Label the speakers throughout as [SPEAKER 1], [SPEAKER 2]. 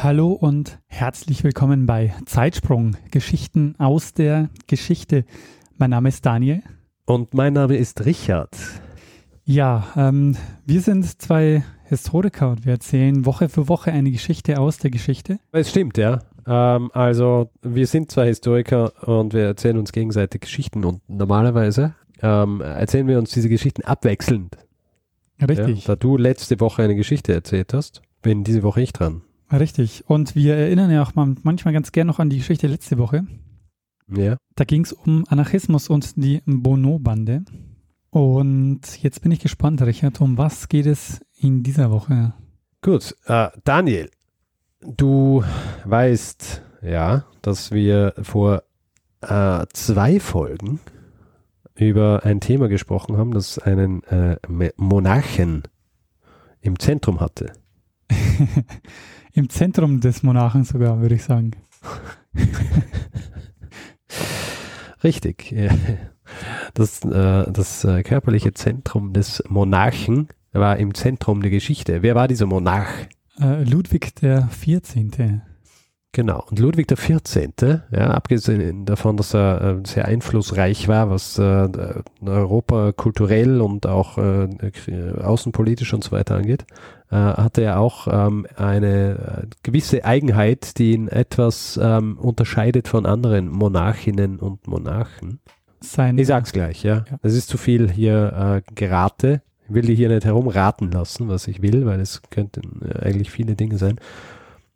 [SPEAKER 1] Hallo und herzlich willkommen bei Zeitsprung, Geschichten aus der Geschichte. Mein Name ist Daniel.
[SPEAKER 2] Und mein Name ist Richard.
[SPEAKER 1] Ja, ähm, wir sind zwei Historiker und wir erzählen Woche für Woche eine Geschichte aus der Geschichte.
[SPEAKER 2] Es stimmt, ja. Ähm, also wir sind zwei Historiker und wir erzählen uns gegenseitig Geschichten und normalerweise ähm, erzählen wir uns diese Geschichten abwechselnd.
[SPEAKER 1] Richtig.
[SPEAKER 2] Ja, da du letzte Woche eine Geschichte erzählt hast, bin diese Woche ich dran.
[SPEAKER 1] Richtig. Und wir erinnern ja auch manchmal ganz gern noch an die Geschichte letzte Woche.
[SPEAKER 2] Ja.
[SPEAKER 1] Da ging es um Anarchismus und die Bono-Bande. Und jetzt bin ich gespannt, Richard, um was geht es in dieser Woche?
[SPEAKER 2] Gut, äh, Daniel, du weißt ja, dass wir vor äh, zwei Folgen über ein Thema gesprochen haben, das einen äh, Monarchen im Zentrum hatte.
[SPEAKER 1] Im Zentrum des Monarchen sogar, würde ich sagen.
[SPEAKER 2] Richtig. Das, äh, das äh, körperliche Zentrum des Monarchen war im Zentrum der Geschichte. Wer war dieser Monarch?
[SPEAKER 1] Äh, Ludwig der 14.
[SPEAKER 2] Genau. Und Ludwig XIV., ja, abgesehen davon, dass er sehr einflussreich war, was Europa kulturell und auch außenpolitisch und so weiter angeht, äh, hatte er auch ähm, eine äh, gewisse Eigenheit, die ihn etwas ähm, unterscheidet von anderen Monarchinnen und Monarchen.
[SPEAKER 1] Sein,
[SPEAKER 2] ich sag's gleich, ja.
[SPEAKER 1] ja.
[SPEAKER 2] Es ist zu viel hier äh, gerate. Ich will die hier nicht herumraten lassen, was ich will, weil es könnten äh, eigentlich viele Dinge sein.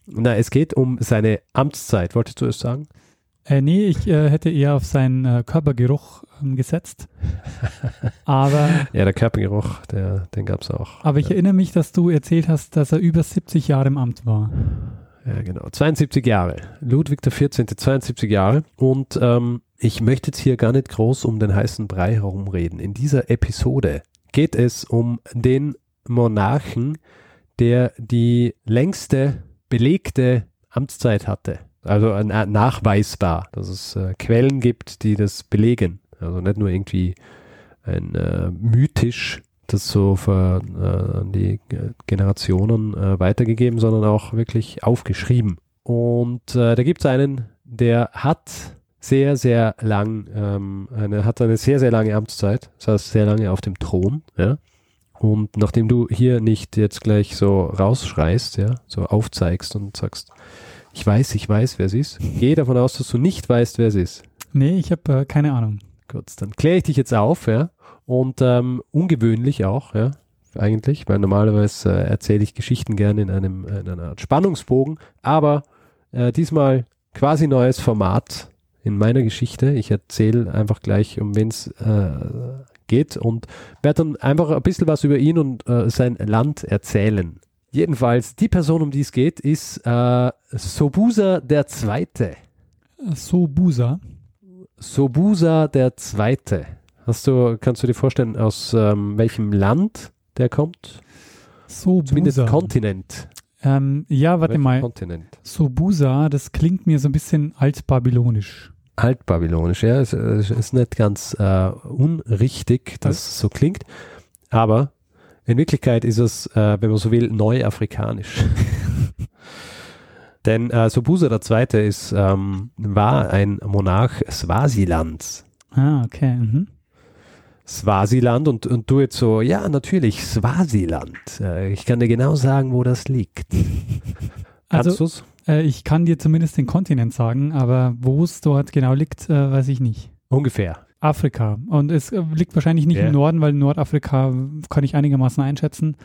[SPEAKER 2] Na, es geht um seine Amtszeit. Wolltest du es sagen?
[SPEAKER 1] Äh, nee, ich äh, hätte eher auf seinen äh, Körpergeruch ähm, gesetzt. aber.
[SPEAKER 2] Ja, der Körpergeruch, der, den gab es auch.
[SPEAKER 1] Aber ich
[SPEAKER 2] ja.
[SPEAKER 1] erinnere mich, dass du erzählt hast, dass er über 70 Jahre im Amt war.
[SPEAKER 2] Ja, genau. 72 Jahre. Ludwig XIV., 72 Jahre. Und ähm, ich möchte jetzt hier gar nicht groß um den heißen Brei herumreden. In dieser Episode geht es um den Monarchen, der die längste belegte Amtszeit hatte. Also äh, nachweisbar, dass es äh, Quellen gibt, die das belegen. Also nicht nur irgendwie ein äh, mythisch das so für, äh, die Generationen äh, weitergegeben, sondern auch wirklich aufgeschrieben. Und äh, da gibt es einen, der hat sehr, sehr lang, ähm, eine, hat eine sehr, sehr lange Amtszeit, das heißt sehr lange auf dem Thron, ja. Und nachdem du hier nicht jetzt gleich so rausschreist, ja, so aufzeigst und sagst, ich weiß, ich weiß, wer es ist, gehe davon aus, dass du nicht weißt, wer es ist.
[SPEAKER 1] Nee, ich habe äh, keine Ahnung.
[SPEAKER 2] Gut, dann kläre ich dich jetzt auf, ja. Und ähm, ungewöhnlich auch, ja, eigentlich, weil normalerweise äh, erzähle ich Geschichten gerne in einem in einer Art Spannungsbogen, aber äh, diesmal quasi neues Format in meiner Geschichte. Ich erzähle einfach gleich, um wen es äh, geht und werde dann einfach ein bisschen was über ihn und äh, sein Land erzählen. Jedenfalls, die Person, um die es geht, ist äh, Sobusa der Zweite.
[SPEAKER 1] Sobusa?
[SPEAKER 2] Sobusa der Zweite. Hast du, kannst du dir vorstellen, aus ähm, welchem Land der kommt?
[SPEAKER 1] Sobusa.
[SPEAKER 2] Zumindest Kontinent.
[SPEAKER 1] Ähm, ja, warte
[SPEAKER 2] Welchen
[SPEAKER 1] mal.
[SPEAKER 2] Kontinent.
[SPEAKER 1] Sobusa, das klingt mir so ein bisschen altbabylonisch.
[SPEAKER 2] Altbabylonisch, ja, es, es ist nicht ganz äh, unrichtig, dass es so klingt, aber in Wirklichkeit ist es, äh, wenn man so will, neuafrikanisch. Denn äh, Sobusa II. Ist, ähm, war ein Monarch Swasilands.
[SPEAKER 1] Ah, okay. Mhm.
[SPEAKER 2] Swasiland und, und du jetzt so, ja, natürlich, Swasiland. Äh, ich kann dir genau sagen, wo das liegt. Kannst
[SPEAKER 1] Also,
[SPEAKER 2] du's?
[SPEAKER 1] äh, ich kann dir zumindest den Kontinent sagen, aber wo es dort genau liegt, äh, weiß ich nicht.
[SPEAKER 2] Ungefähr.
[SPEAKER 1] Afrika. Und es äh, liegt wahrscheinlich nicht
[SPEAKER 2] Ja.
[SPEAKER 1] im Norden, weil Nordafrika kann ich einigermaßen einschätzen.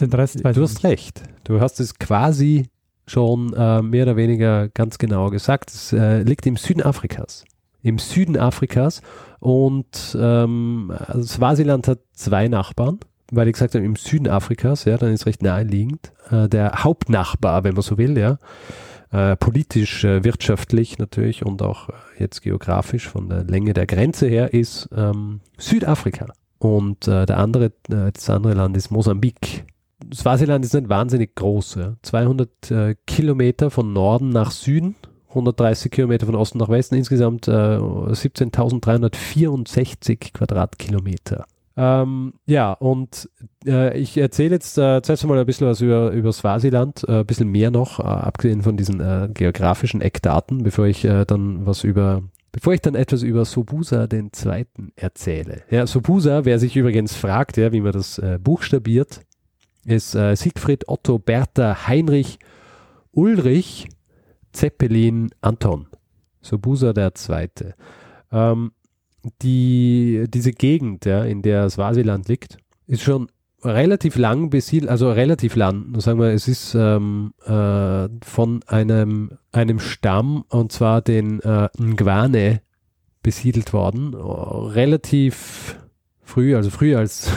[SPEAKER 1] Den Rest weiß
[SPEAKER 2] Du hast
[SPEAKER 1] nicht.
[SPEAKER 2] recht. Du hast es quasi schon äh, mehr oder weniger ganz genau gesagt. Es äh, liegt im Süden Afrikas. Im Süden Afrikas. Und ähm, also Swasiland hat zwei Nachbarn. weil ich gesagt habe, im Süden Afrikas, ja, dann ist recht naheliegend. Äh, der Hauptnachbar, wenn man so will, ja, äh, politisch, äh, wirtschaftlich natürlich und auch äh, jetzt geografisch von der Länge der Grenze her, ist ähm, Südafrika. Und äh, der andere, äh, das andere Land ist Mosambik. Swasiland ist nicht wahnsinnig groß. Ja. 200 äh, Kilometer von Norden nach Süden, 130 Kilometer von Osten nach Westen, insgesamt äh, 17.364 Quadratkilometer. Ähm, ja, und äh, ich erzähle jetzt äh, zuerst einmal ein bisschen was über, über Swasiland, äh, ein bisschen mehr noch, äh, abgesehen von diesen äh, geografischen Eckdaten, bevor ich äh, dann was über, bevor ich dann etwas über Sobusa den Zweiten erzähle. Ja, Sobusa, wer sich übrigens fragt, ja, wie man das äh, buchstabiert, ist Siegfried Otto Bertha Heinrich Ulrich Zeppelin Anton. Sobusa der Zweite. Ähm, die, diese Gegend, ja, in der Swasiland liegt, ist schon relativ lang besiedelt, also relativ lang, sagen wir, es ist ähm, äh, von einem, einem Stamm, und zwar den äh, Ngwane, besiedelt worden. Relativ früh, also früher als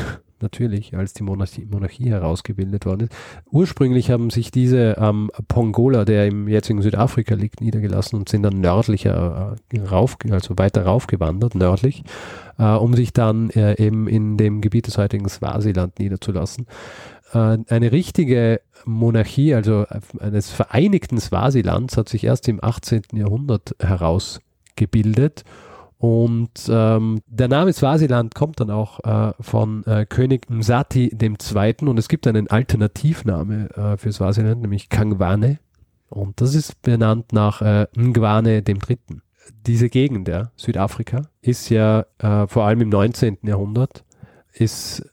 [SPEAKER 2] natürlich, als die Monarchie, Monarchie herausgebildet worden ist. Ursprünglich haben sich diese am ähm, Pongola, der im jetzigen Südafrika liegt, niedergelassen und sind dann nördlicher äh, rauf, also weiter raufgewandert, nördlich, äh, um sich dann äh, eben in dem Gebiet des heutigen Swasiland niederzulassen. Äh, eine richtige Monarchie, also eines vereinigten Swasilands, hat sich erst im 18. Jahrhundert herausgebildet und ähm, der Name Swasiland kommt dann auch äh, von äh, König Msati II. Und es gibt einen Alternativname äh, für Swasiland, nämlich Kangwane. Und das ist benannt nach äh, Ngwane III. Diese Gegend, ja, Südafrika, ist ja äh, vor allem im 19. Jahrhundert, ist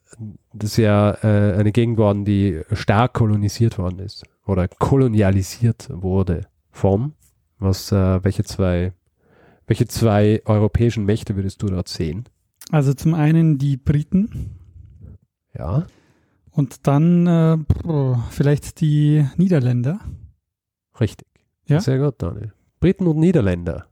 [SPEAKER 2] das ja äh, eine Gegend worden, die stark kolonisiert worden ist oder kolonialisiert wurde von, was, äh, welche zwei welche zwei europäischen Mächte würdest du dort sehen?
[SPEAKER 1] Also zum einen die Briten.
[SPEAKER 2] Ja.
[SPEAKER 1] Und dann äh, vielleicht die Niederländer.
[SPEAKER 2] Richtig. Ja? Sehr gut, Daniel. Briten und Niederländer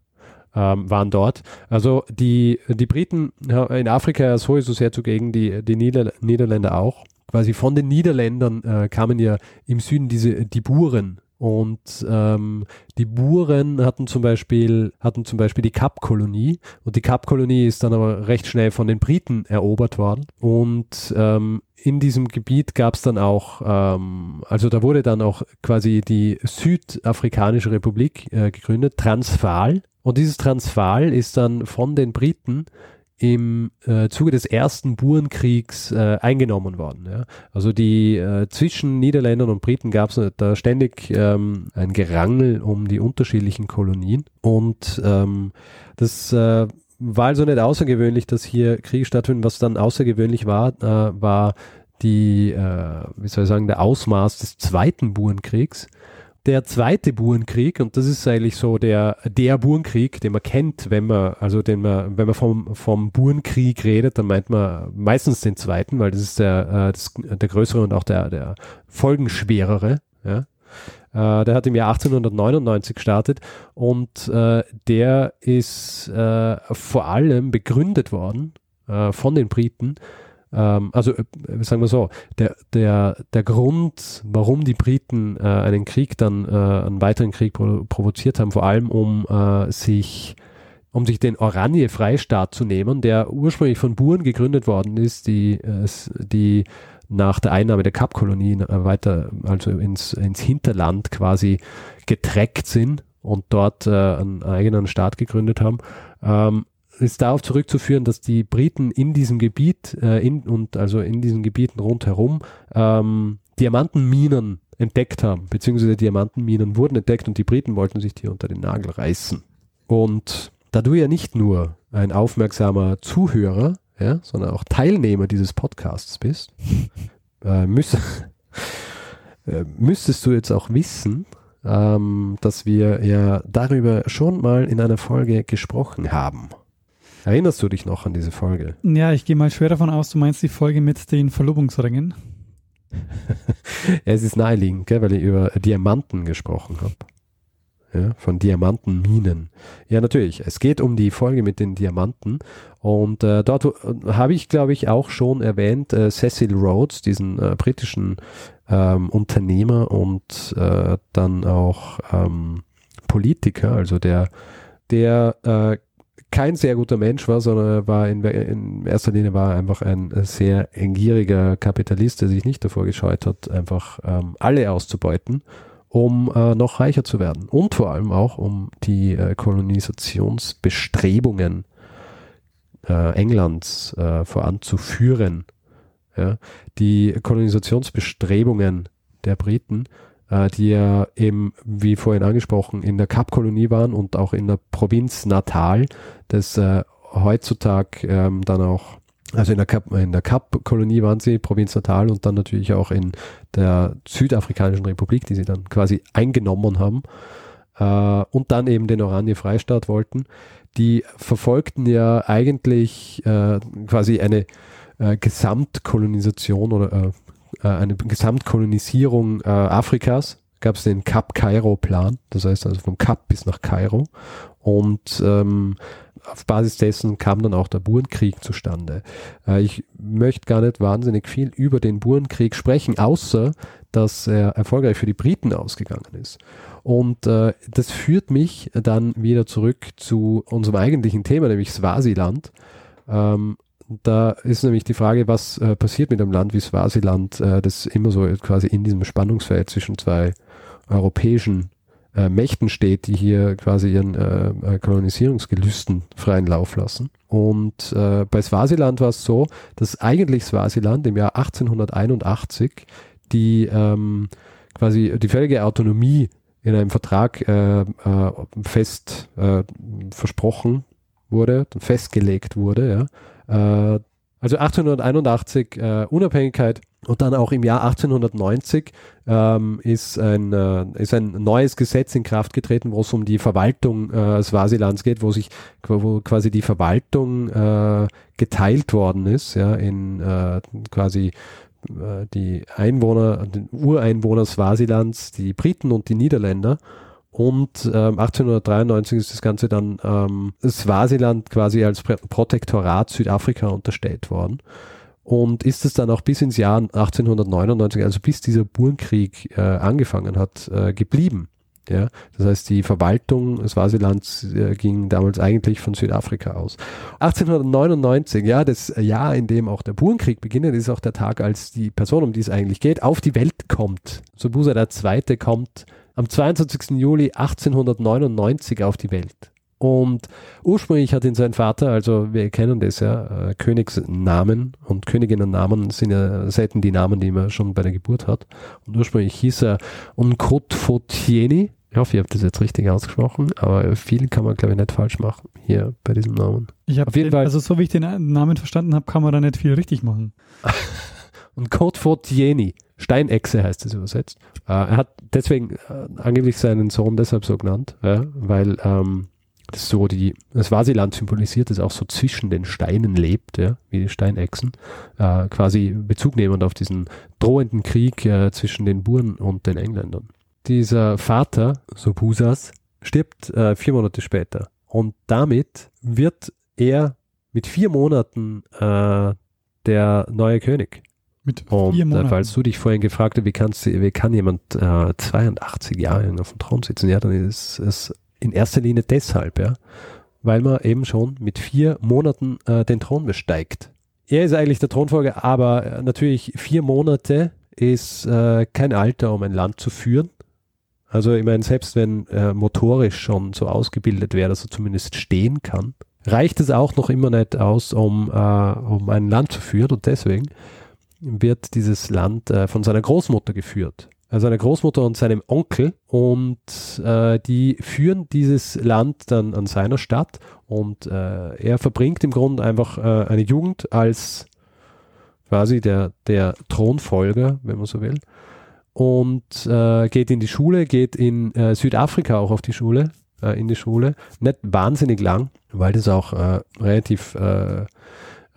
[SPEAKER 2] ähm, waren dort. Also die, die Briten in Afrika sowieso sehr zugegen, die, die Nieder Niederländer auch. Quasi von den Niederländern äh, kamen ja im Süden diese die Buren und ähm, die Buren hatten zum Beispiel, hatten zum Beispiel die Kapkolonie und die Kapkolonie ist dann aber recht schnell von den Briten erobert worden. Und ähm, in diesem Gebiet gab es dann auch, ähm, also da wurde dann auch quasi die Südafrikanische Republik äh, gegründet, Transvaal. Und dieses Transvaal ist dann von den Briten im äh, Zuge des ersten Burenkriegs äh, eingenommen worden. Ja. Also die äh, zwischen Niederländern und Briten gab es da ständig ähm, ein Gerangel um die unterschiedlichen Kolonien und ähm, das äh, war also nicht außergewöhnlich, dass hier Kriege stattfinden. Was dann außergewöhnlich war, äh, war die, äh, wie soll ich sagen, der Ausmaß des zweiten Burenkriegs der zweite Burenkrieg, und das ist eigentlich so der, der Burenkrieg, den man kennt, wenn man, also den man, wenn man vom, vom Burenkrieg redet, dann meint man meistens den zweiten, weil das ist der, äh, das, der größere und auch der, der folgenschwerere, ja. Äh, der hat im Jahr 1899 gestartet und äh, der ist vor allem begründet worden von den Briten ähm, also äh, sagen wir so, der, der, der Grund, warum die Briten äh, einen Krieg dann, äh, einen weiteren Krieg provo provoziert haben, vor allem um äh, sich um sich den Oranje-Freistaat zu nehmen, der ursprünglich von Buren gegründet worden ist, die, äh, die nach der Einnahme der Kapkolonien äh, weiter, also ins, ins Hinterland quasi getreckt sind und dort äh, einen eigenen Staat gegründet haben. Ähm, ist darauf zurückzuführen, dass die Briten in diesem Gebiet äh, in, und also in diesen Gebieten rundherum ähm, Diamantenminen entdeckt haben, beziehungsweise Diamantenminen wurden entdeckt und die Briten wollten sich die unter den Nagel reißen. Und da du ja nicht nur ein aufmerksamer Zuhörer, ja, sondern auch Teilnehmer dieses Podcasts bist, äh, müß, äh, müsstest du jetzt auch wissen, ähm, dass wir ja darüber schon mal in einer Folge gesprochen haben. Erinnerst du dich noch an diese Folge?
[SPEAKER 1] Ja, ich gehe mal schwer davon aus, du meinst die Folge mit den Verlobungsringen.
[SPEAKER 2] es ist naheliegend, gell, weil ich über Diamanten gesprochen habe. ja, von Diamantenminen. Ja, natürlich. Es geht um die Folge mit den Diamanten. Und äh, dort äh, habe ich, glaube ich, auch schon erwähnt, äh, Cecil Rhodes, diesen äh, britischen ähm, Unternehmer und äh, dann auch ähm, Politiker, also der, der äh, kein sehr guter Mensch war, sondern er war in, in erster Linie war einfach ein sehr gieriger Kapitalist, der sich nicht davor gescheut hat, einfach ähm, alle auszubeuten um äh, noch reicher zu werden und vor allem auch um die äh, Kolonisationsbestrebungen äh, Englands äh, voranzuführen. Ja? Die Kolonisationsbestrebungen der Briten, die ja eben, wie vorhin angesprochen, in der Kapkolonie waren und auch in der Provinz Natal, das äh, heutzutage ähm, dann auch also in der Kap, in der Kap-Kolonie waren sie, Provinz Natal und dann natürlich auch in der Südafrikanischen Republik, die sie dann quasi eingenommen haben äh, und dann eben den Oranje-Freistaat wollten. Die verfolgten ja eigentlich äh, quasi eine äh, Gesamtkolonisation oder äh, eine Gesamtkolonisierung äh, Afrikas. Gab es den Kap-Kairo-Plan, das heißt also vom Kap bis nach Kairo. Und ähm, auf Basis dessen kam dann auch der Burenkrieg zustande. Äh, ich möchte gar nicht wahnsinnig viel über den Burenkrieg sprechen, außer dass er erfolgreich für die Briten ausgegangen ist. Und äh, das führt mich dann wieder zurück zu unserem eigentlichen Thema, nämlich Swasiland. Ähm, da ist nämlich die Frage, was äh, passiert mit einem Land wie Swasiland, äh, das immer so quasi in diesem Spannungsfeld zwischen zwei europäischen äh, Mächten steht, die hier quasi ihren äh, äh, Kolonisierungsgelüsten freien Lauf lassen. Und äh, bei Swasiland war es so, dass eigentlich Swasiland im Jahr 1881 die ähm, quasi die völlige Autonomie in einem Vertrag äh, äh, fest äh, versprochen wurde, festgelegt wurde. Ja. Äh, also 1881 äh, Unabhängigkeit und dann auch im Jahr 1890 ähm, ist, ein, äh, ist ein neues Gesetz in Kraft getreten, wo es um die Verwaltung äh, Swasilands geht, wo sich wo quasi die Verwaltung äh, geteilt worden ist, ja, in äh, quasi äh, die Einwohner, den Ureinwohner Swasilands, die Briten und die Niederländer. Und ähm, 1893 ist das Ganze dann ähm, Swasiland quasi als Protektorat Südafrika unterstellt worden und ist es dann auch bis ins Jahr 1899, also bis dieser Burenkrieg äh, angefangen hat, äh, geblieben. Ja, das heißt, die Verwaltung Swasilands äh, ging damals eigentlich von Südafrika aus. 1899, ja, das Jahr, in dem auch der Burenkrieg beginnt, ist auch der Tag, als die Person, um die es eigentlich geht, auf die Welt kommt. Sobusa II. kommt am 22. Juli 1899 auf die Welt. Und ursprünglich hat ihn sein Vater, also wir kennen das ja, äh, Königsnamen und Königinnennamen sind ja selten die Namen, die man schon bei der Geburt hat. Und ursprünglich hieß er Nkotfotieni. Ich hoffe, ihr habt das jetzt richtig ausgesprochen, aber viel kann man, glaube ich, nicht falsch machen hier bei diesem Namen.
[SPEAKER 1] Ich habe jeden Fall. Also, so wie ich den Namen verstanden habe, kann man da nicht viel richtig machen.
[SPEAKER 2] und Kotfotieni. Steinechse heißt es übersetzt. Äh, er hat deswegen äh, angeblich seinen Sohn deshalb so genannt, ja, weil ähm, das so die, das Swasiland symbolisiert, das auch so zwischen den Steinen lebt, ja, wie die Steinechsen, äh, quasi Bezug nehmend auf diesen drohenden Krieg äh, zwischen den Buren und den Engländern. Dieser Vater, Sobusas, stirbt äh, vier Monate später und damit wird er mit vier Monaten äh, der neue König.
[SPEAKER 1] Mit und, vier äh, Monaten.
[SPEAKER 2] falls du dich vorhin gefragt hast, wie, kannst, wie kann jemand 82 äh, Jahre auf dem Thron sitzen, ja, dann ist es in erster Linie deshalb, ja, weil man eben schon mit vier Monaten äh, den Thron besteigt. Er ist eigentlich der Thronfolger, aber äh, natürlich vier Monate ist äh, kein Alter, um ein Land zu führen. Also ich meine, selbst wenn er motorisch schon so ausgebildet wäre, dass er zumindest stehen kann, reicht es auch noch immer nicht aus, um, äh, um ein Land zu führen. Und deswegen wird dieses Land äh, von seiner Großmutter geführt. Seiner Großmutter und seinem Onkel. Und äh, die führen dieses Land dann an seiner Stadt. Und äh, er verbringt im Grunde einfach äh, eine Jugend als quasi der, der Thronfolger, wenn man so will. Und äh, geht in die Schule, geht in äh, Südafrika auch auf die Schule, in die Schule, nicht wahnsinnig lang, weil das auch relativ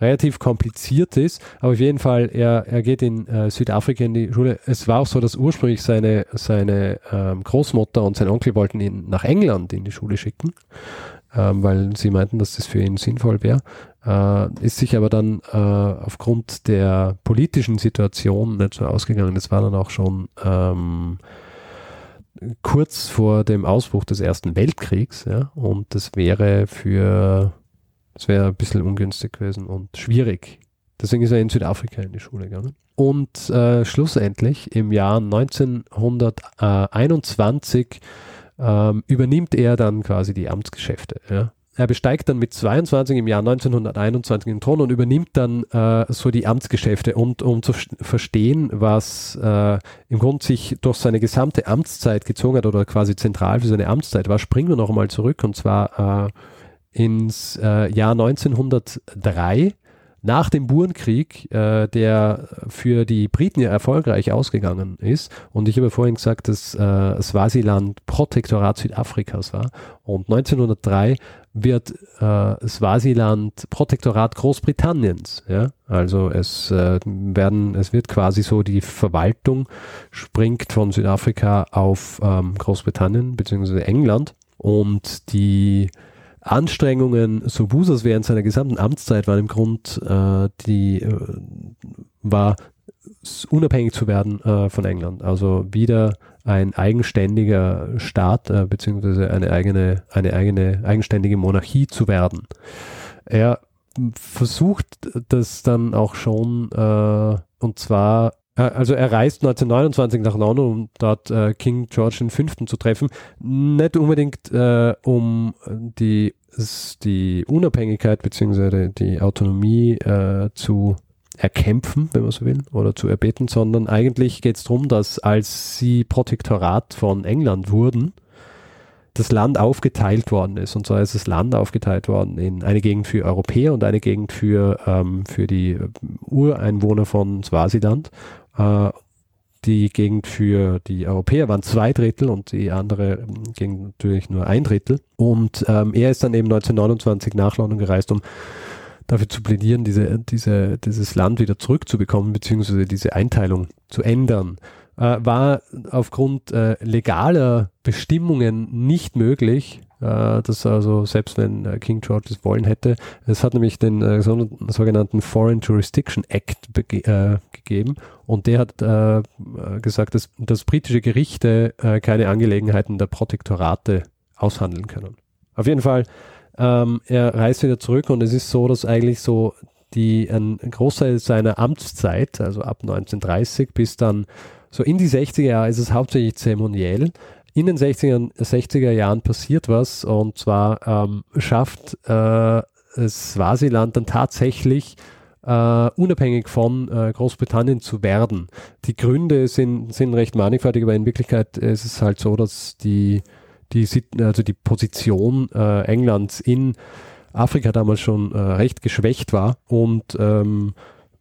[SPEAKER 2] relativ kompliziert ist, aber auf jeden Fall, er, er geht in äh, Südafrika in die Schule. Es war auch so, dass ursprünglich seine, seine ähm, Großmutter und sein Onkel wollten ihn nach England in die Schule schicken, ähm, weil sie meinten, dass das für ihn sinnvoll wäre. Äh, ist sich aber dann äh, aufgrund der politischen Situation nicht so ausgegangen. Das war dann auch schon ähm, kurz vor dem Ausbruch des Ersten Weltkriegs, ja, und das wäre für, das wäre ein bisschen ungünstig gewesen und schwierig. Deswegen ist er in Südafrika in die Schule gegangen. Und äh, schlussendlich im Jahr 1921 ähm, übernimmt er dann quasi die Amtsgeschäfte. Ja er besteigt dann mit 22 im Jahr 1921 den Thron und übernimmt dann äh, so die Amtsgeschäfte. Und um zu verstehen, was äh, im Grunde sich durch seine gesamte Amtszeit gezogen hat oder quasi zentral für seine Amtszeit war, springen wir noch einmal zurück und zwar äh, ins äh, Jahr 1903 nach dem Burenkrieg, äh, der für die Briten ja erfolgreich ausgegangen ist, und ich habe vorhin gesagt, dass äh, Swasiland Protektorat Südafrikas war, und 1903 wird äh, Swasiland Protektorat Großbritanniens. Ja? Also es äh, werden, es wird quasi so die Verwaltung springt von Südafrika auf ähm, Großbritannien bzw. England und die Anstrengungen Sobusas während seiner gesamten Amtszeit waren im Grund äh, die äh, war unabhängig zu werden äh, von England. Also wieder ein eigenständiger Staat äh, beziehungsweise eine eigene, eine eigene eigenständige Monarchie zu werden. Er versucht das dann auch schon äh, und zwar also er reist 1929 nach London, um dort äh, King George V. zu treffen. Nicht unbedingt, äh, um die, die Unabhängigkeit bzw. die Autonomie äh, zu erkämpfen, wenn man so will, oder zu erbeten, sondern eigentlich geht es darum, dass als sie Protektorat von England wurden, das Land aufgeteilt worden ist. Und zwar ist das Land aufgeteilt worden in eine Gegend für Europäer und eine Gegend für, ähm, für die Ureinwohner von Swasiland. Äh, die Gegend für die Europäer waren zwei Drittel und die andere ähm, Gegend natürlich nur ein Drittel. Und ähm, er ist dann eben 1929 nach London gereist, um dafür zu plädieren, diese, diese, dieses Land wieder zurückzubekommen, beziehungsweise diese Einteilung zu ändern. Äh, war aufgrund äh, legaler Bestimmungen nicht möglich. Äh, das also, selbst wenn äh, King George es wollen hätte, es hat nämlich den äh, sogenannten Foreign Jurisdiction Act äh, gegeben und der hat gesagt, dass, dass britische Gerichte keine Angelegenheiten der Protektorate aushandeln können. Auf jeden Fall ähm, er reist wieder zurück und es ist so, dass eigentlich so die, ein Großteil seiner Amtszeit, also ab 1930 bis dann so in die 60er Jahre ist es hauptsächlich zeremoniell. In den 60er, 60er Jahren passiert was und zwar ähm, schafft äh, Swasiland dann tatsächlich Uh, unabhängig von uh, Großbritannien zu werden. Die Gründe sind, sind recht mannigfaltig, aber in Wirklichkeit ist es halt so, dass die die, also die Position äh, Englands in Afrika damals schon recht geschwächt war und ähm,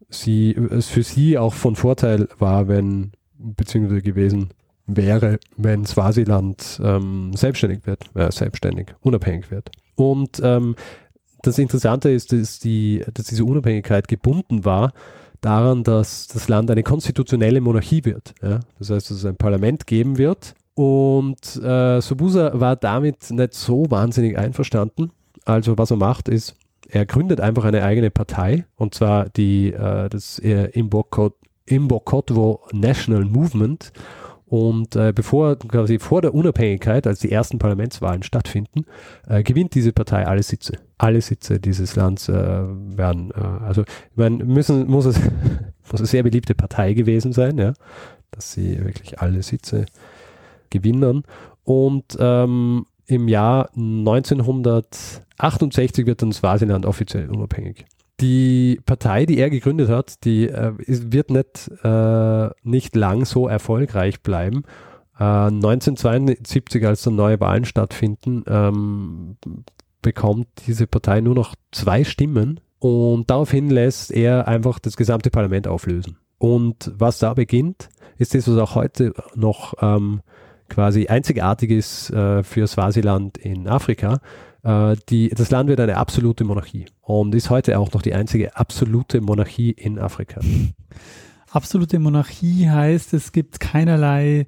[SPEAKER 2] sie, es für sie auch von Vorteil war, wenn, beziehungsweise gewesen wäre, wenn Swasiland ähm, selbstständig wird, äh, selbstständig, unabhängig wird. Und ähm, das Interessante ist, dass, die, dass diese Unabhängigkeit gebunden war daran, dass das Land eine konstitutionelle Monarchie wird. Ja? Das heißt, dass es ein Parlament geben wird, und äh, Sobusa war damit nicht so wahnsinnig einverstanden. Also was er macht ist, er gründet einfach eine eigene Partei und zwar die äh, das äh, Imbokotwo National Movement. Und äh, bevor quasi vor der Unabhängigkeit, als die ersten Parlamentswahlen stattfinden, äh, gewinnt diese Partei alle Sitze. Alle Sitze dieses Landes äh, werden, äh, also meine, müssen, muss es muss eine sehr beliebte Partei gewesen sein, ja, dass sie wirklich alle Sitze Gewinnern. Und ähm, im Jahr 1968 wird dann Swasiland offiziell unabhängig. Die Partei, die er gegründet hat, die äh, wird nicht, äh, nicht lang so erfolgreich bleiben. Äh, 1972, als dann neue Wahlen stattfinden, ähm, bekommt diese Partei nur noch zwei Stimmen und daraufhin lässt er einfach das gesamte Parlament auflösen. Und was da beginnt, ist das, was auch heute noch ähm, quasi einzigartiges äh, für Swasiland in Afrika. Äh, die, das Land wird eine absolute Monarchie und ist heute auch noch die einzige absolute Monarchie in Afrika.
[SPEAKER 1] Absolute Monarchie heißt, es gibt keinerlei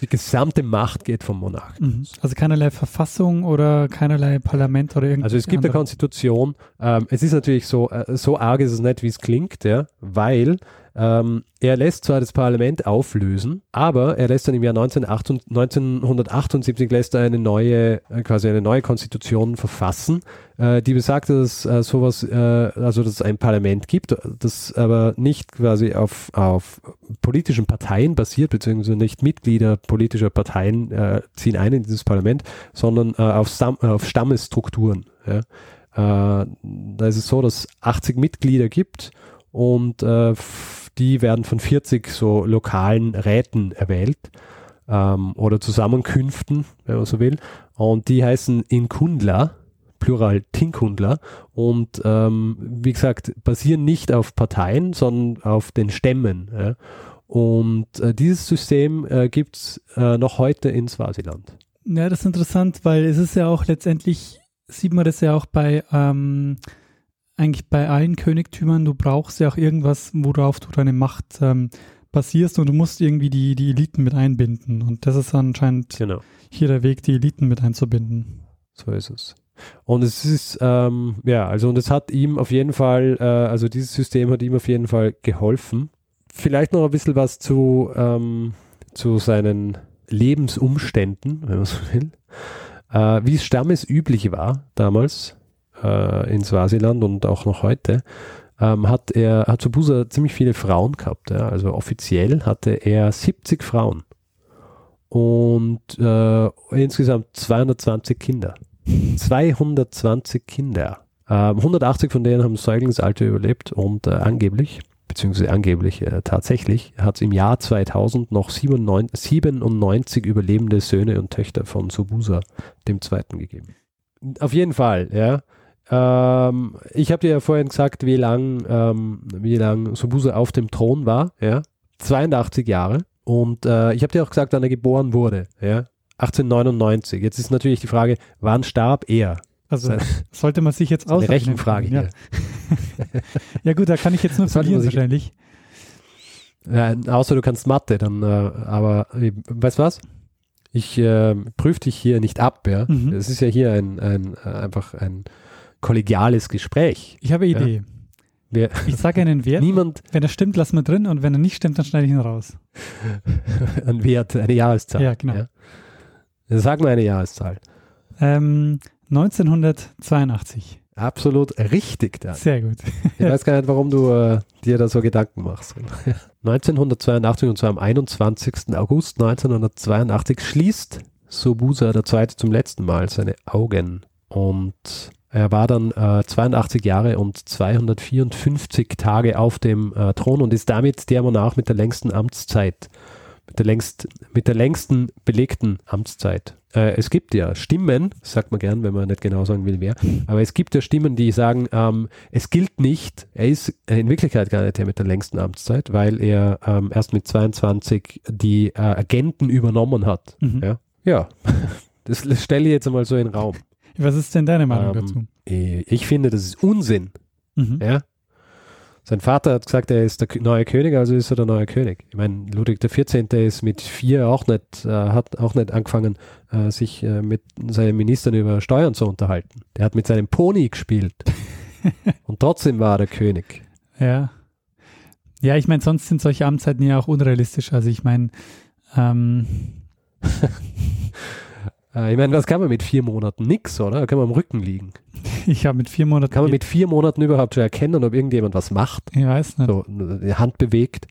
[SPEAKER 2] die gesamte Macht geht vom Monarchen.
[SPEAKER 1] Mhm. Also keinerlei Verfassung oder keinerlei Parlament oder irgendwas.
[SPEAKER 2] Also es gibt eine Konstitution. Ähm, es ist natürlich so, äh, so arg ist es nicht, wie es klingt, ja, weil ähm, er lässt zwar das Parlament auflösen, aber er lässt dann im Jahr 1978 lässt er eine neue, äh, quasi eine neue Konstitution verfassen, äh, die besagt, dass äh, sowas, äh, also dass es ein Parlament gibt, das aber nicht quasi auf, auf politischen Parteien basiert, beziehungsweise nicht Mitglieder politischer Parteien äh, ziehen ein in dieses Parlament, sondern äh, auf, Stamm, auf Stammesstrukturen. Ja. da ist es so, dass 80 Mitglieder gibt und die werden von 40 so lokalen Räten erwählt ähm, oder Zusammenkünften, wenn man so will. Und die heißen Inkundla, Plural Tinkundler. Und ähm, wie gesagt, basieren nicht auf Parteien, sondern auf den Stämmen. Ja. Und äh, dieses System äh, gibt es äh, noch heute in Swasiland.
[SPEAKER 1] Ja, das ist interessant, weil es ist ja auch letztendlich, sieht man das ja auch bei ähm, eigentlich bei allen Königtümern, du brauchst ja auch irgendwas, worauf du deine Macht ähm, basierst und du musst irgendwie die, die Eliten mit einbinden. Und das ist anscheinend genau. hier der Weg, die Eliten mit einzubinden.
[SPEAKER 2] So ist es. Und es ist, ähm, ja, also und es hat ihm auf jeden Fall, äh, also dieses System hat ihm auf jeden Fall geholfen. Vielleicht noch ein bisschen was zu, ähm, zu seinen Lebensumständen, wenn man so will. Äh, wie es stammesüblich war damals, äh, in Swasiland und auch noch heute, ähm, hat er, hat Sobusa ziemlich viele Frauen gehabt. Ja? Also offiziell hatte er 70 Frauen und äh, insgesamt 220 Kinder. 220 Kinder. Ähm, 180 von denen haben Säuglingsalter überlebt und äh, angeblich, beziehungsweise angeblich äh, tatsächlich, hat es im Jahr 2000 noch 97, 97 überlebende Söhne und Töchter von Sobusa, dem Zweiten, gegeben. Auf jeden Fall, ja. Ähm, ich habe dir ja vorhin gesagt, wie lang, ähm, wie lang Sobusa auf dem Thron war, ja. 82 Jahre. Und äh, ich habe dir auch gesagt, wann er geboren wurde, ja. 1899. Jetzt ist natürlich die Frage, wann starb er?
[SPEAKER 1] Also sollte man sich jetzt aus.
[SPEAKER 2] Eine Rechenfrage
[SPEAKER 1] ja. ja gut, da kann ich jetzt nur verlieren wahrscheinlich.
[SPEAKER 2] Ja, außer du kannst Mathe, dann, äh, aber äh, weißt du was? Ich äh, prüfe dich hier nicht ab, ja. Mhm. Es ist ja hier ein, ein äh, einfach ein kollegiales Gespräch.
[SPEAKER 1] Ich habe eine Idee. Ja. ich sage einen Wert.
[SPEAKER 2] Niemand.
[SPEAKER 1] Wenn er stimmt, lassen wir drin und wenn er nicht stimmt, dann schneide ich ihn raus.
[SPEAKER 2] ein Wert, eine Jahreszahl.
[SPEAKER 1] Ja, genau. Ja.
[SPEAKER 2] Sag mal eine Jahreszahl.
[SPEAKER 1] Ähm, 1982.
[SPEAKER 2] Absolut richtig.
[SPEAKER 1] Dan. Sehr gut.
[SPEAKER 2] ich weiß gar nicht, warum du äh, dir da so Gedanken machst. 1982 und zwar am 21. August 1982 schließt Sobusa der Zweite zum letzten Mal seine Augen und er war dann äh, 82 Jahre und 254 Tage auf dem äh, Thron und ist damit der Monarch mit der längsten Amtszeit, mit der, längst, mit der längsten belegten Amtszeit. Äh, es gibt ja Stimmen, sagt man gern, wenn man nicht genau sagen will, wer, aber es gibt ja Stimmen, die sagen, ähm, es gilt nicht, er ist in Wirklichkeit gar nicht der mit der längsten Amtszeit, weil er ähm, erst mit 22 die äh, Agenten übernommen hat. Mhm. Ja, ja. das stelle ich jetzt einmal so in den Raum.
[SPEAKER 1] Was ist denn deine Meinung ähm, dazu?
[SPEAKER 2] Äh, ich finde, das ist Unsinn. Mhm. Ja? Sein Vater hat gesagt, er ist der neue König, also ist er der neue König. Ich meine, Ludwig XIV. ist mit vier auch nicht, äh, hat auch nicht angefangen, äh, sich äh, mit seinen Ministern über Steuern zu unterhalten. Der hat mit seinem Pony gespielt. Und trotzdem war er der König.
[SPEAKER 1] Ja. Ja, ich meine, sonst sind solche Amtszeiten ja auch unrealistisch. Also ich meine, ähm,
[SPEAKER 2] Äh, ich meine, was kann man mit vier Monaten? Nix, oder? Da kann man am Rücken liegen.
[SPEAKER 1] Ich habe mit vier Monaten.
[SPEAKER 2] Kann man mit vier Monaten überhaupt schon erkennen, ob irgendjemand was macht?
[SPEAKER 1] Ich weiß nicht.
[SPEAKER 2] So, die Hand bewegt.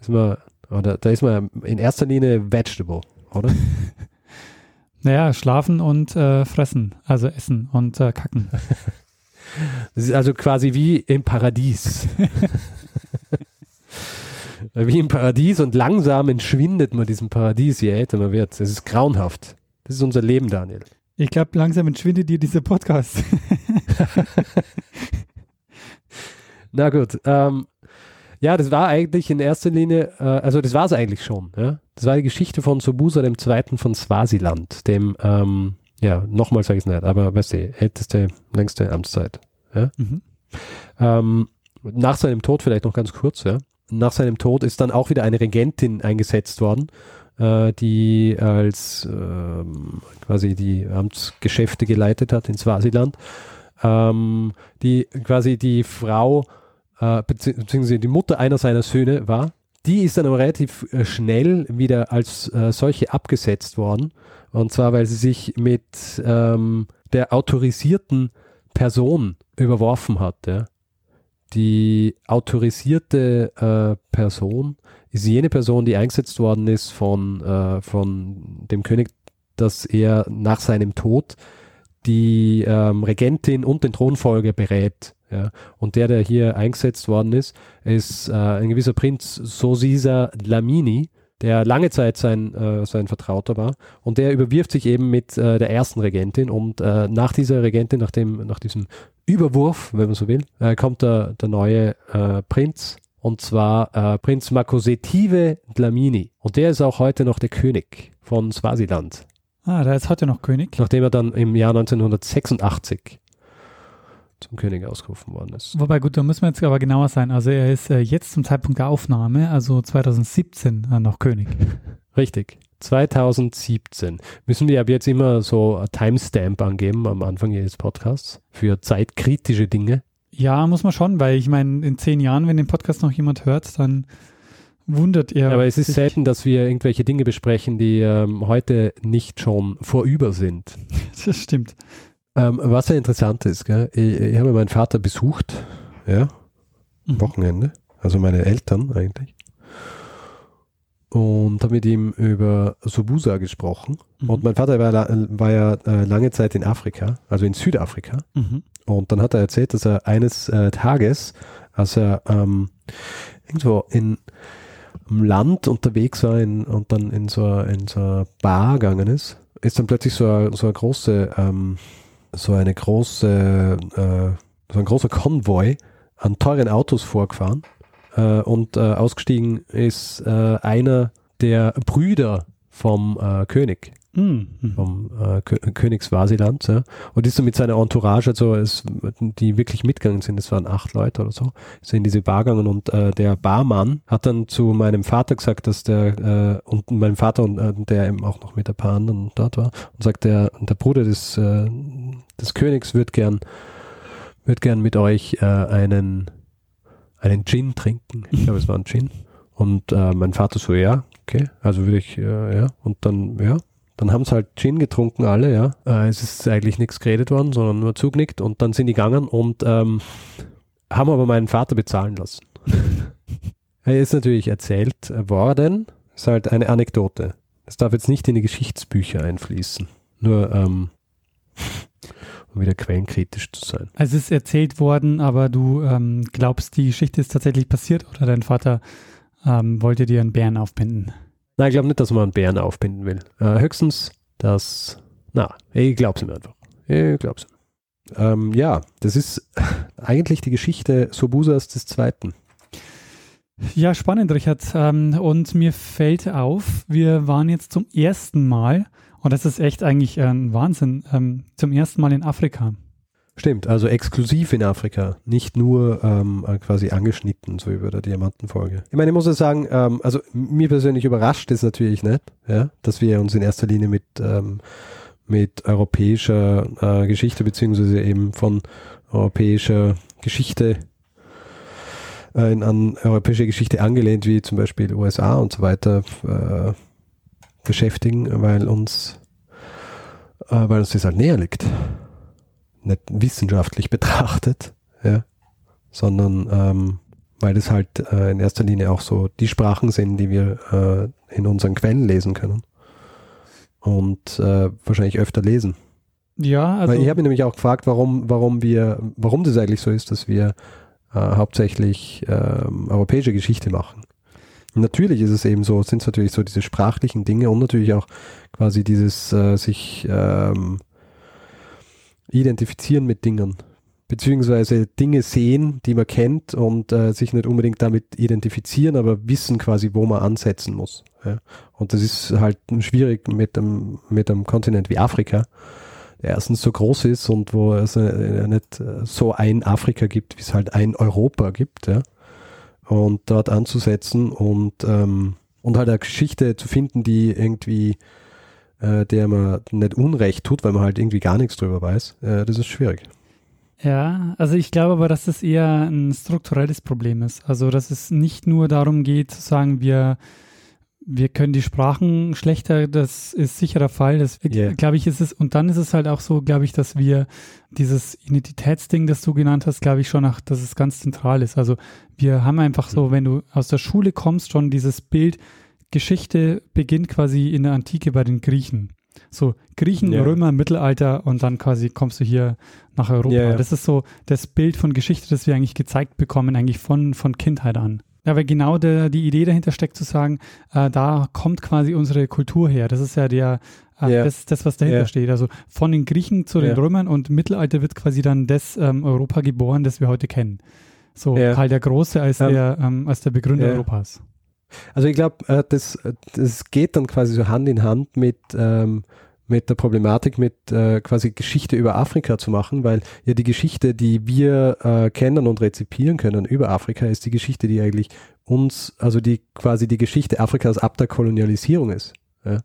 [SPEAKER 2] Ist man, oder, da ist man in erster Linie Vegetable, oder?
[SPEAKER 1] naja, schlafen und äh, fressen. Also essen und äh, kacken.
[SPEAKER 2] Das ist also quasi wie im Paradies. wie im Paradies und langsam entschwindet man diesem Paradies, je älter man wird. Es ist grauenhaft. Das ist unser Leben, Daniel.
[SPEAKER 1] Ich glaube, langsam entschwindet dir dieser Podcast.
[SPEAKER 2] Na gut. Ähm, ja, das war eigentlich in erster Linie, äh, also das war es eigentlich schon. Ja? Das war die Geschichte von Sobusa II. von Swasiland, dem, ähm, Ja, nochmal sage ich es nicht, aber weißt du, älteste, längste Amtszeit. Ja?
[SPEAKER 1] Mhm.
[SPEAKER 2] Ähm, nach seinem Tod vielleicht noch ganz kurz, ja. Nach seinem Tod ist dann auch wieder eine Regentin eingesetzt worden, äh, die als ähm, quasi die Amtsgeschäfte geleitet hat in Swasiland, ähm, die quasi die Frau äh, bezieh beziehungsweise die Mutter einer seiner Söhne war. Die ist dann aber relativ äh, schnell wieder als äh, solche abgesetzt worden. Und zwar, weil sie sich mit ähm, der autorisierten Person überworfen hat. Ja. Die autorisierte äh, Person ist jene Person, die eingesetzt worden ist von, äh, von dem König, dass er nach seinem Tod die ähm, Regentin und den Thronfolger berät. Ja. Und der, der hier eingesetzt worden ist, ist äh, ein gewisser Prinz Sosisa Lamini, der lange Zeit sein, äh, sein Vertrauter war. Und der überwirft sich eben mit äh, der ersten Regentin. Und äh, nach dieser Regentin, nach, dem, nach diesem Überwurf, wenn man so will, äh, kommt der, der neue äh, Prinz. Und zwar äh, Prinz Makosetive Dlamini. Und der ist auch heute noch der König von Swasiland.
[SPEAKER 1] Ah, der ist heute noch König.
[SPEAKER 2] Nachdem er dann im Jahr 1986 zum König ausgerufen worden ist.
[SPEAKER 1] Wobei, gut, da müssen wir jetzt aber genauer sein. Also er ist äh, jetzt zum Zeitpunkt der Aufnahme, also 2017, äh, noch König.
[SPEAKER 2] Richtig. 2017. Müssen wir ab jetzt immer so ein Timestamp angeben am Anfang jedes Podcasts für zeitkritische Dinge?
[SPEAKER 1] Ja, muss man schon, weil ich meine, in zehn Jahren, wenn den Podcast noch jemand hört, dann wundert er.
[SPEAKER 2] Aber es ist
[SPEAKER 1] sich.
[SPEAKER 2] selten, dass wir irgendwelche Dinge besprechen, die ähm, heute nicht schon vorüber sind.
[SPEAKER 1] Das stimmt.
[SPEAKER 2] Ähm, was ja interessant ist, gell? Ich, ich habe meinen Vater besucht, ja,
[SPEAKER 1] Mhm.
[SPEAKER 2] Wochenende, also meine Eltern eigentlich. Und habe mit ihm über Sobusa gesprochen.
[SPEAKER 1] Mhm.
[SPEAKER 2] Und mein Vater war, war ja äh, lange Zeit in Afrika, also in Südafrika.
[SPEAKER 1] Mhm.
[SPEAKER 2] Und dann hat er erzählt, dass er eines äh, Tages, als er ähm, irgendwo in im Land unterwegs war in, und dann in so, eine- in so Bar gegangen ist, ist dann plötzlich so eine, so eine große, ähm, so eine große, äh, so ein großer Konvoi an teuren Autos vorgefahren äh, und äh, ausgestiegen ist äh, einer der Brüder vom äh, König
[SPEAKER 1] Mhm.
[SPEAKER 2] vom äh, Kö König Swasiland, ja. Und ist so mit seiner Entourage, also es, die wirklich mitgegangen sind, es waren acht Leute oder so, sind in diese Bar gegangen und äh, der Barmann hat dann zu meinem Vater gesagt, dass der äh, und meinem Vater und äh, der eben auch noch mit ein paar anderen dort war und sagt, der, der Bruder des, äh, des Königs wird gern wird gern mit euch äh, einen einen Gin trinken. Ich glaube, es war ein Gin. Und äh, mein Vater so, ja, okay, also würde ich, äh, ja, und dann, ja, dann haben sie halt Gin getrunken, alle, ja. Äh, es ist eigentlich nichts geredet worden, sondern nur zugenickt und dann sind die gegangen und ähm, haben aber meinen Vater bezahlen lassen. er ist natürlich erzählt worden, ist halt eine Anekdote. Es darf jetzt nicht in die Geschichtsbücher einfließen. Nur, ähm, um wieder quellenkritisch zu sein.
[SPEAKER 1] Also es ist erzählt worden, aber du ähm, glaubst, die Geschichte ist tatsächlich passiert oder dein Vater ähm, wollte dir einen Bären aufbinden?
[SPEAKER 2] Nein, ich glaube nicht, dass man einen Bären aufbinden will. Äh, höchstens, dass, na, ich glaub's ihm einfach. Ich glaub's ihm. Ähm, ja, das ist eigentlich die Geschichte Sobusas des Zweiten.
[SPEAKER 1] Ja, spannend, Richard. Ähm, und mir fällt auf, wir waren jetzt zum ersten Mal, und das ist echt eigentlich ein Wahnsinn, ähm, zum ersten Mal in Afrika.
[SPEAKER 2] Stimmt, also exklusiv in Afrika, nicht nur ähm, äh, quasi angeschnitten, so über der Diamantenfolge. Ich meine, ich muss ja sagen, ähm, also mir persönlich überrascht es natürlich nicht, ja, dass wir uns in erster Linie mit, ähm, mit europäischer äh, Geschichte beziehungsweise eben von europäischer Geschichte äh, an europäische Geschichte angelehnt, wie zum Beispiel USA und so weiter, äh, beschäftigen, weil uns, äh, weil uns das halt näher liegt nicht wissenschaftlich betrachtet, ja, sondern ähm, weil das halt äh, in erster Linie auch so die Sprachen sind, die wir äh, in unseren Quellen lesen können und äh, wahrscheinlich öfter lesen.
[SPEAKER 1] Ja, also
[SPEAKER 2] weil ich habe mich nämlich auch gefragt, warum, warum wir, warum das eigentlich so ist, dass wir äh, hauptsächlich ähm, europäische Geschichte machen. Und natürlich ist es eben so, sind es natürlich so diese sprachlichen Dinge und natürlich auch quasi dieses äh, sich ähm, identifizieren mit Dingen, beziehungsweise Dinge sehen, die man kennt und äh, sich nicht unbedingt damit identifizieren, aber wissen quasi, wo man ansetzen muss. Ja. Und das ist halt schwierig mit einem, mit einem Kontinent wie Afrika, der erstens so groß ist und wo es äh, nicht so ein Afrika gibt, wie es halt ein Europa gibt, ja. Und dort anzusetzen und, ähm, und halt eine Geschichte zu finden, die irgendwie, äh, der man nicht Unrecht tut, weil man halt irgendwie gar nichts drüber weiß, äh, das ist schwierig.
[SPEAKER 1] Ja, also ich glaube aber, dass das eher ein strukturelles Problem ist. Also, dass es nicht nur darum geht, zu sagen, wir wir können die Sprachen schlechter, das ist sicher der Fall. Das yeah. glaube ich, ist es, und dann ist es halt auch so, glaube ich, dass wir dieses Identitätsding, das du genannt hast, glaube ich schon, auch, dass es ganz zentral ist. Also wir haben einfach so, wenn du aus der Schule kommst, schon dieses Bild, Geschichte beginnt quasi in der Antike bei den Griechen. So Griechen, yeah. Römer, Mittelalter und dann quasi kommst du hier nach Europa. Yeah. Das ist so das Bild von Geschichte, das wir eigentlich gezeigt bekommen, eigentlich von, von Kindheit an. Ja, weil genau der, die Idee dahinter steckt zu sagen, äh, da kommt quasi unsere Kultur her. Das ist ja der, äh, yeah. das, das, was dahinter yeah. steht. Also von den Griechen zu den yeah. Römern und Mittelalter wird quasi dann das ähm, Europa geboren, das wir heute kennen. So Karl der Große als, um, der, ähm, als der Begründer Europas.
[SPEAKER 2] Also ich glaube, äh, das, das geht dann quasi so Hand in Hand mit ähm, mit der Problematik, mit äh, quasi Geschichte über Afrika zu machen, weil ja die Geschichte, die wir äh, kennen und rezipieren können über Afrika, ist die Geschichte, die eigentlich uns, also die quasi die Geschichte Afrikas ab der Kolonialisierung ist. Ja?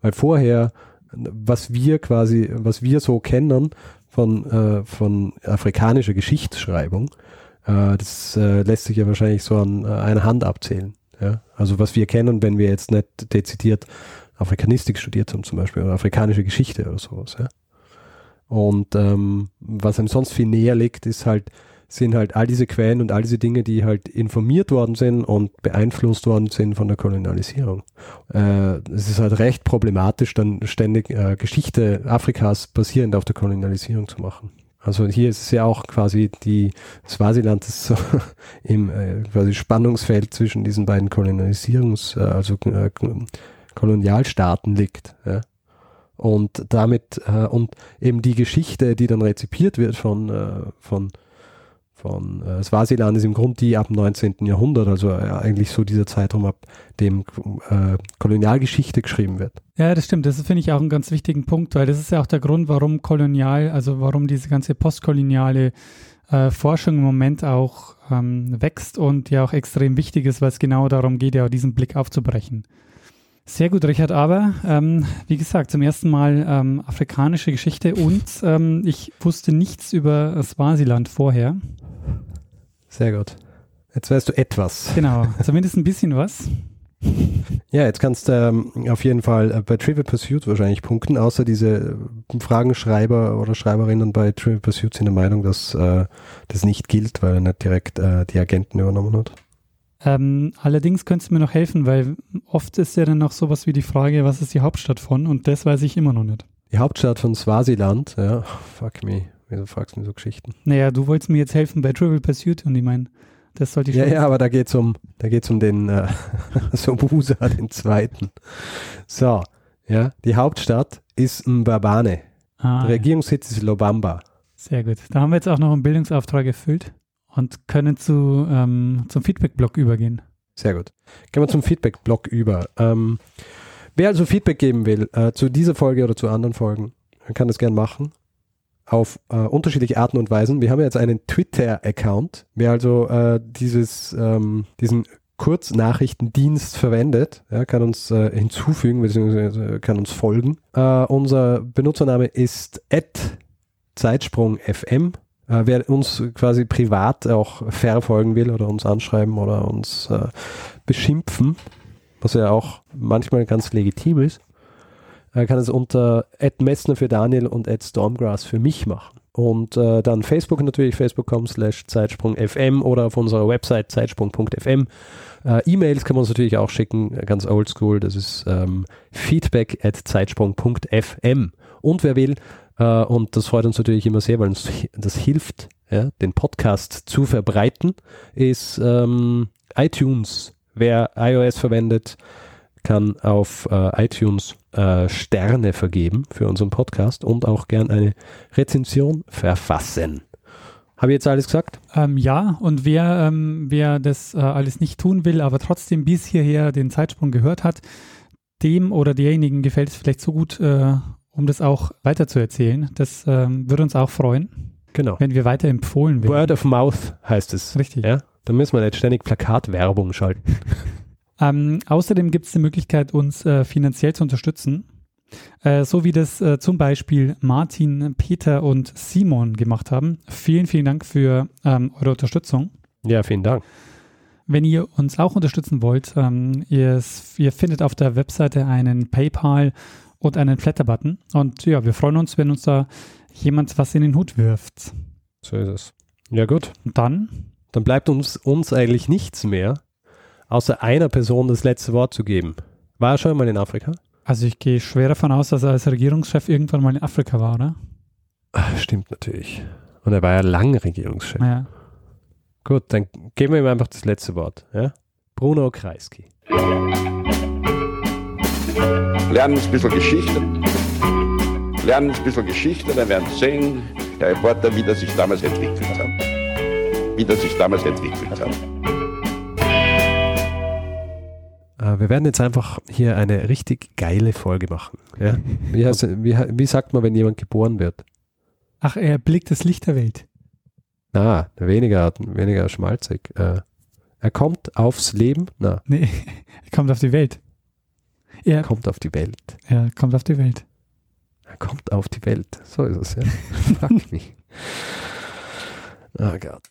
[SPEAKER 2] Weil vorher, was wir quasi, was wir so kennen von, äh, von afrikanischer Geschichtsschreibung, äh, das äh, lässt sich ja wahrscheinlich so an einer Hand abzählen. Ja? Also was wir kennen, wenn wir jetzt nicht dezidiert Afrikanistik studiert haben zum Beispiel oder afrikanische Geschichte oder sowas. Ja. Und ähm, was einem sonst viel näher liegt, ist halt, sind halt all diese Quellen und all diese Dinge, die halt informiert worden sind und beeinflusst worden sind von der Kolonialisierung. Äh, es ist halt recht problematisch, dann ständig äh, Geschichte Afrikas basierend auf der Kolonialisierung zu machen. Also hier ist es ja auch quasi die Swasiland ist so im äh, quasi Spannungsfeld zwischen diesen beiden Kolonialisierungs, äh, also äh, Kolonialstaaten liegt. Ja. Und damit, äh, und eben die Geschichte, die dann rezipiert wird von, äh, von, von äh, Swasiland, ist im Grunde die ab dem 19. Jahrhundert, also äh, eigentlich so dieser Zeitraum, ab dem äh, Kolonialgeschichte geschrieben wird.
[SPEAKER 1] Ja, das stimmt. Das finde ich auch einen ganz wichtigen Punkt, weil das ist ja auch der Grund, warum kolonial, also warum diese ganze postkoloniale äh, Forschung im Moment auch ähm, wächst und ja auch extrem wichtig ist, weil es genau darum geht, ja diesen Blick aufzubrechen. Sehr gut, Richard. Aber ähm, wie gesagt, zum ersten Mal ähm, afrikanische Geschichte und ähm, ich wusste nichts über Swasiland vorher.
[SPEAKER 2] Sehr gut. Jetzt weißt du etwas.
[SPEAKER 1] Genau, zumindest ein bisschen was.
[SPEAKER 2] Ja, jetzt kannst du ähm, auf jeden Fall äh, bei Trivial Pursuit wahrscheinlich punkten, außer diese äh, Fragenschreiber oder Schreiberinnen bei Trivial Pursuit sind der Meinung, dass äh, das nicht gilt, weil er nicht direkt äh, die Agenten übernommen hat.
[SPEAKER 1] Ähm, allerdings könntest du mir noch helfen, weil oft ist ja dann noch sowas wie die Frage, was ist die Hauptstadt von? Und das weiß ich immer noch nicht.
[SPEAKER 2] Die Hauptstadt von Swasiland, ja, fuck me. Wieso fragst du mir so Geschichten?
[SPEAKER 1] Naja, du wolltest mir jetzt helfen bei Trivial Pursuit und ich meine, das sollte ich.
[SPEAKER 2] Ja, ja, aber da geht's um, da geht's um den, äh, so Busa, den zweiten. So, ja, die Hauptstadt ist Mbabane. Ah, Der Regierungssitz ist Lobamba.
[SPEAKER 1] Sehr gut. Da haben wir jetzt auch noch einen Bildungsauftrag erfüllt und können zu, ähm, zum Feedback-Blog übergehen.
[SPEAKER 2] Sehr gut. Gehen wir zum Feedback-Blog über. Ähm, wer also Feedback geben will äh, zu dieser Folge oder zu anderen Folgen, kann das gern machen. Auf äh, unterschiedliche Arten und Weisen. Wir haben jetzt einen Twitter-Account. Wer also äh, dieses, ähm, diesen Kurznachrichtendienst verwendet, ja, kann uns äh, hinzufügen bzw. kann uns folgen. Äh, unser Benutzername ist Zeitsprung.fm äh, wer uns quasi privat auch verfolgen will oder uns anschreiben oder uns äh, beschimpfen, was ja auch manchmal ganz legitim ist, äh, kann es unter Messner für Daniel und Stormgrass für mich machen. Und äh, dann Facebook natürlich, facebook.com slash Zeitsprung.fm oder auf unserer Website zeitsprung.fm. Äh, E-Mails kann man uns natürlich auch schicken, ganz oldschool, das ist ähm, feedback at zeitsprung.fm. Und wer will, äh, und das freut uns natürlich immer sehr, weil uns das hilft, ja, den Podcast zu verbreiten, ist ähm, iTunes. Wer iOS verwendet, kann auf äh, iTunes äh, Sterne vergeben für unseren Podcast und auch gern eine Rezension verfassen. Habe ich jetzt alles gesagt?
[SPEAKER 1] Ähm, ja, und wer, ähm, wer das äh, alles nicht tun will, aber trotzdem bis hierher den Zeitsprung gehört hat, dem oder derjenigen gefällt es vielleicht so gut, äh, um das auch weiterzuerzählen. Das ähm, würde uns auch freuen,
[SPEAKER 2] Genau.
[SPEAKER 1] wenn wir weiter empfohlen werden.
[SPEAKER 2] Word of Mouth heißt es.
[SPEAKER 1] Richtig.
[SPEAKER 2] Ja? Da müssen wir nicht ständig Plakatwerbung schalten.
[SPEAKER 1] Ähm, außerdem gibt es die Möglichkeit, uns äh, finanziell zu unterstützen. Äh, so wie das äh, zum Beispiel Martin, Peter und Simon gemacht haben. Vielen, vielen Dank für ähm, eure Unterstützung.
[SPEAKER 2] Ja, vielen Dank.
[SPEAKER 1] Wenn ihr uns auch unterstützen wollt, ähm, ihr, ihr findet auf der Webseite einen PayPal und einen Flatter-Button. Und ja, wir freuen uns, wenn uns da jemand was in den Hut wirft.
[SPEAKER 2] So ist es. Ja, gut.
[SPEAKER 1] Und dann,
[SPEAKER 2] Dann bleibt uns, uns eigentlich nichts mehr, außer einer Person das letzte Wort zu geben. War er schon mal in Afrika?
[SPEAKER 1] also ich gehe schwer davon aus, dass er als Regierungschef irgendwann mal in Afrika war, oder?
[SPEAKER 2] Ah, Stimmt natürlich. Und er war ja lang Regierungschef.
[SPEAKER 1] Ja.
[SPEAKER 2] Gut, dann geben wir ihm einfach das letzte Wort. Ja? Bruno Kreisky.
[SPEAKER 3] Lernen ein bisschen Geschichte. Lernen ein bisschen Geschichte, dann werden Sie sehen, der Reporter, wie das sich damals entwickelt hat. Wie das sich damals entwickelt hat.
[SPEAKER 2] Äh, wir werden jetzt einfach hier eine richtig geile Folge machen. Ja? Wie, heißt, wie, wie sagt man, wenn jemand geboren wird?
[SPEAKER 1] Ach, er blickt das Licht der Welt.
[SPEAKER 2] Na, weniger, weniger schmalzig. Äh, er kommt aufs Leben? Na,
[SPEAKER 1] Nee, er kommt auf die Welt. Er,
[SPEAKER 2] er kommt auf die Welt.
[SPEAKER 1] er kommt auf die Welt.
[SPEAKER 2] Er kommt auf die Welt. So ist es, ja. Frag mich. Oh Gott.